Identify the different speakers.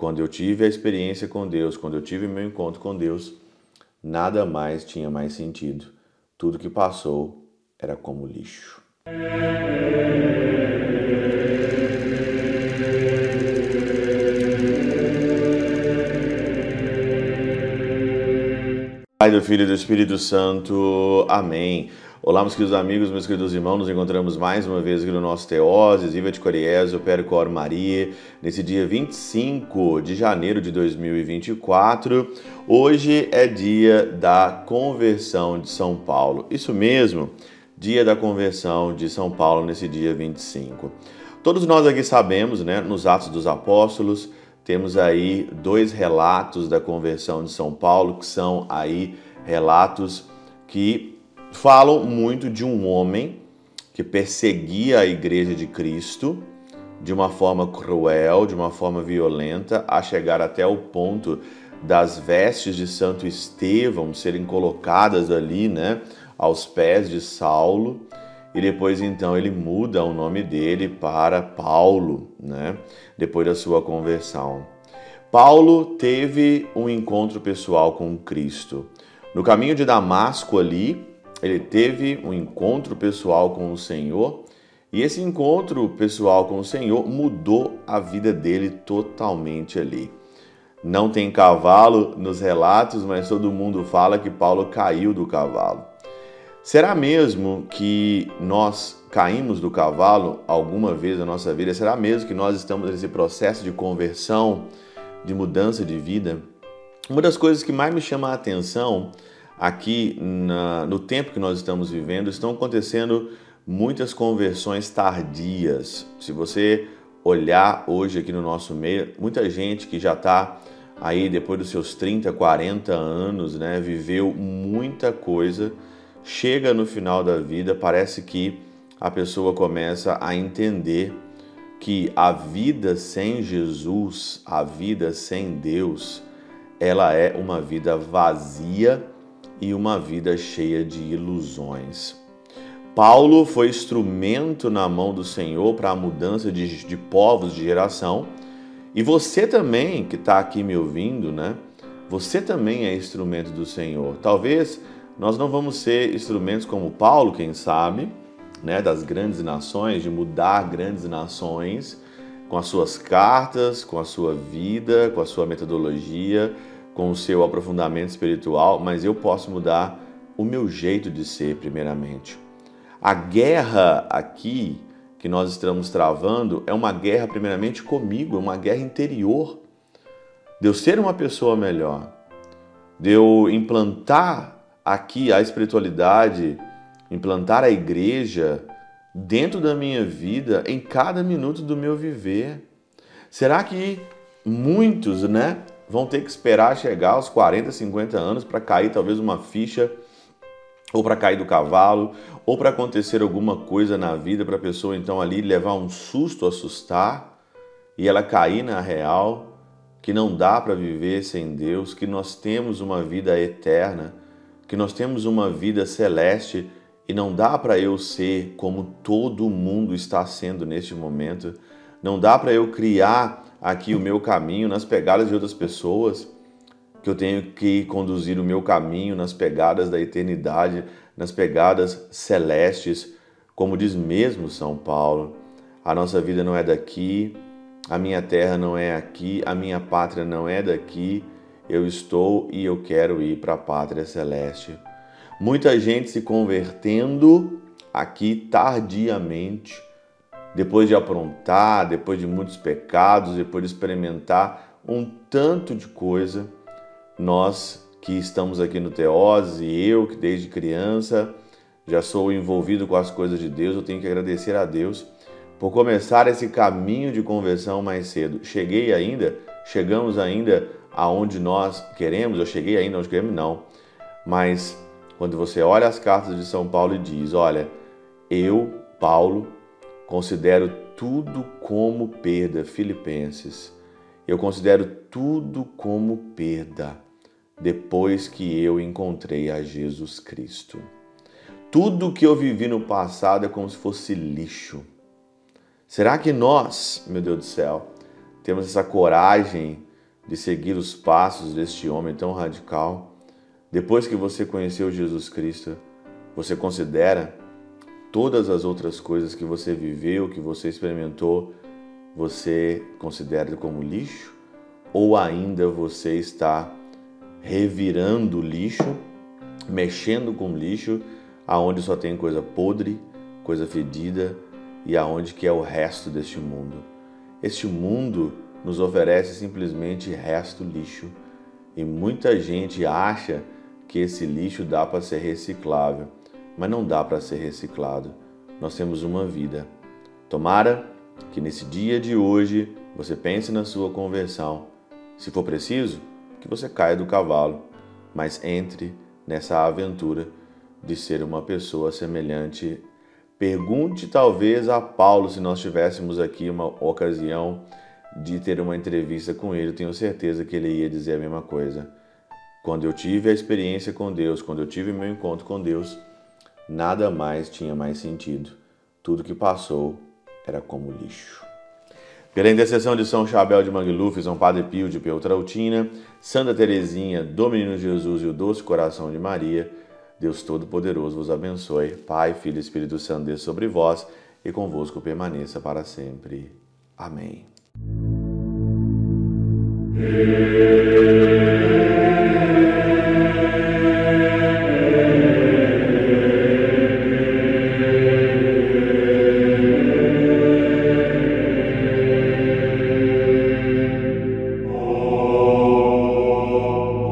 Speaker 1: quando eu tive a experiência com Deus, quando eu tive meu encontro com Deus, nada mais tinha mais sentido. Tudo que passou era como lixo. Pai do Filho e do Espírito Santo. Amém. Olá, meus queridos amigos, meus queridos irmãos, nos encontramos mais uma vez aqui no nosso Teoses, Viva de Coriésio, Percor Maria, nesse dia 25 de janeiro de 2024. Hoje é dia da conversão de São Paulo. Isso mesmo, dia da conversão de São Paulo nesse dia 25. Todos nós aqui sabemos, né, nos Atos dos Apóstolos, temos aí dois relatos da conversão de São Paulo, que são aí relatos que falam muito de um homem que perseguia a igreja de Cristo de uma forma cruel, de uma forma violenta, a chegar até o ponto das vestes de Santo Estevão serem colocadas ali, né, aos pés de Saulo. E depois então ele muda o nome dele para Paulo, né, depois da sua conversão. Paulo teve um encontro pessoal com Cristo. No caminho de Damasco ali, ele teve um encontro pessoal com o Senhor e esse encontro pessoal com o Senhor mudou a vida dele totalmente ali. Não tem cavalo nos relatos, mas todo mundo fala que Paulo caiu do cavalo. Será mesmo que nós caímos do cavalo alguma vez na nossa vida? Será mesmo que nós estamos nesse processo de conversão, de mudança de vida? Uma das coisas que mais me chama a atenção aqui na, no tempo que nós estamos vivendo, estão acontecendo muitas conversões tardias. Se você olhar hoje aqui no nosso meio, muita gente que já está aí depois dos seus 30, 40 anos, né, viveu muita coisa, chega no final da vida, parece que a pessoa começa a entender que a vida sem Jesus, a vida sem Deus, ela é uma vida vazia e uma vida cheia de ilusões. Paulo foi instrumento na mão do Senhor para a mudança de, de povos de geração. E você também, que está aqui me ouvindo, né? Você também é instrumento do Senhor. Talvez nós não vamos ser instrumentos como Paulo, quem sabe, né? Das grandes nações, de mudar grandes nações com as suas cartas, com a sua vida, com a sua metodologia, com o seu aprofundamento espiritual, mas eu posso mudar o meu jeito de ser, primeiramente. A guerra aqui que nós estamos travando é uma guerra, primeiramente, comigo, é uma guerra interior. De eu ser uma pessoa melhor, de eu implantar aqui a espiritualidade, implantar a igreja dentro da minha vida, em cada minuto do meu viver. Será que muitos, né, vão ter que esperar chegar aos 40, 50 anos para cair talvez uma ficha ou para cair do cavalo, ou para acontecer alguma coisa na vida para a pessoa então ali levar um susto, assustar e ela cair na real que não dá para viver sem Deus, que nós temos uma vida eterna, que nós temos uma vida celeste e não dá para eu ser como todo mundo está sendo neste momento. Não dá para eu criar aqui o meu caminho nas pegadas de outras pessoas, que eu tenho que conduzir o meu caminho nas pegadas da eternidade, nas pegadas celestes, como diz mesmo São Paulo. A nossa vida não é daqui, a minha terra não é aqui, a minha pátria não é daqui. Eu estou e eu quero ir para a pátria celeste. Muita gente se convertendo aqui tardiamente depois de aprontar, depois de muitos pecados, depois de experimentar um tanto de coisa, nós que estamos aqui no Teose e eu que desde criança já sou envolvido com as coisas de Deus, eu tenho que agradecer a Deus por começar esse caminho de conversão mais cedo. Cheguei ainda, chegamos ainda aonde nós queremos, eu cheguei ainda onde queremos, não. Mas quando você olha as cartas de São Paulo e diz, olha, eu, Paulo, Considero tudo como perda, Filipenses. Eu considero tudo como perda depois que eu encontrei a Jesus Cristo. Tudo que eu vivi no passado é como se fosse lixo. Será que nós, meu Deus do céu, temos essa coragem de seguir os passos deste homem tão radical? Depois que você conheceu Jesus Cristo, você considera todas as outras coisas que você viveu, que você experimentou, você considera como lixo? Ou ainda você está revirando lixo, mexendo com lixo, aonde só tem coisa podre, coisa fedida e aonde que é o resto deste mundo? Este mundo nos oferece simplesmente resto lixo e muita gente acha que esse lixo dá para ser reciclável, mas não dá para ser reciclado. Nós temos uma vida. Tomara que nesse dia de hoje você pense na sua conversão. Se for preciso, que você caia do cavalo, mas entre nessa aventura de ser uma pessoa semelhante. Pergunte talvez a Paulo se nós tivéssemos aqui uma ocasião de ter uma entrevista com ele, tenho certeza que ele ia dizer a mesma coisa. Quando eu tive a experiência com Deus, quando eu tive meu encontro com Deus, nada mais tinha mais sentido. Tudo que passou era como lixo. Pela intercessão de São Chabel de Mangluf, São Padre Pio de Peltrautina, Santa Teresinha, do Menino Jesus e o Doce Coração de Maria, Deus Todo-Poderoso vos abençoe. Pai, Filho e Espírito Santo, desça sobre vós e convosco permaneça para sempre. Amém.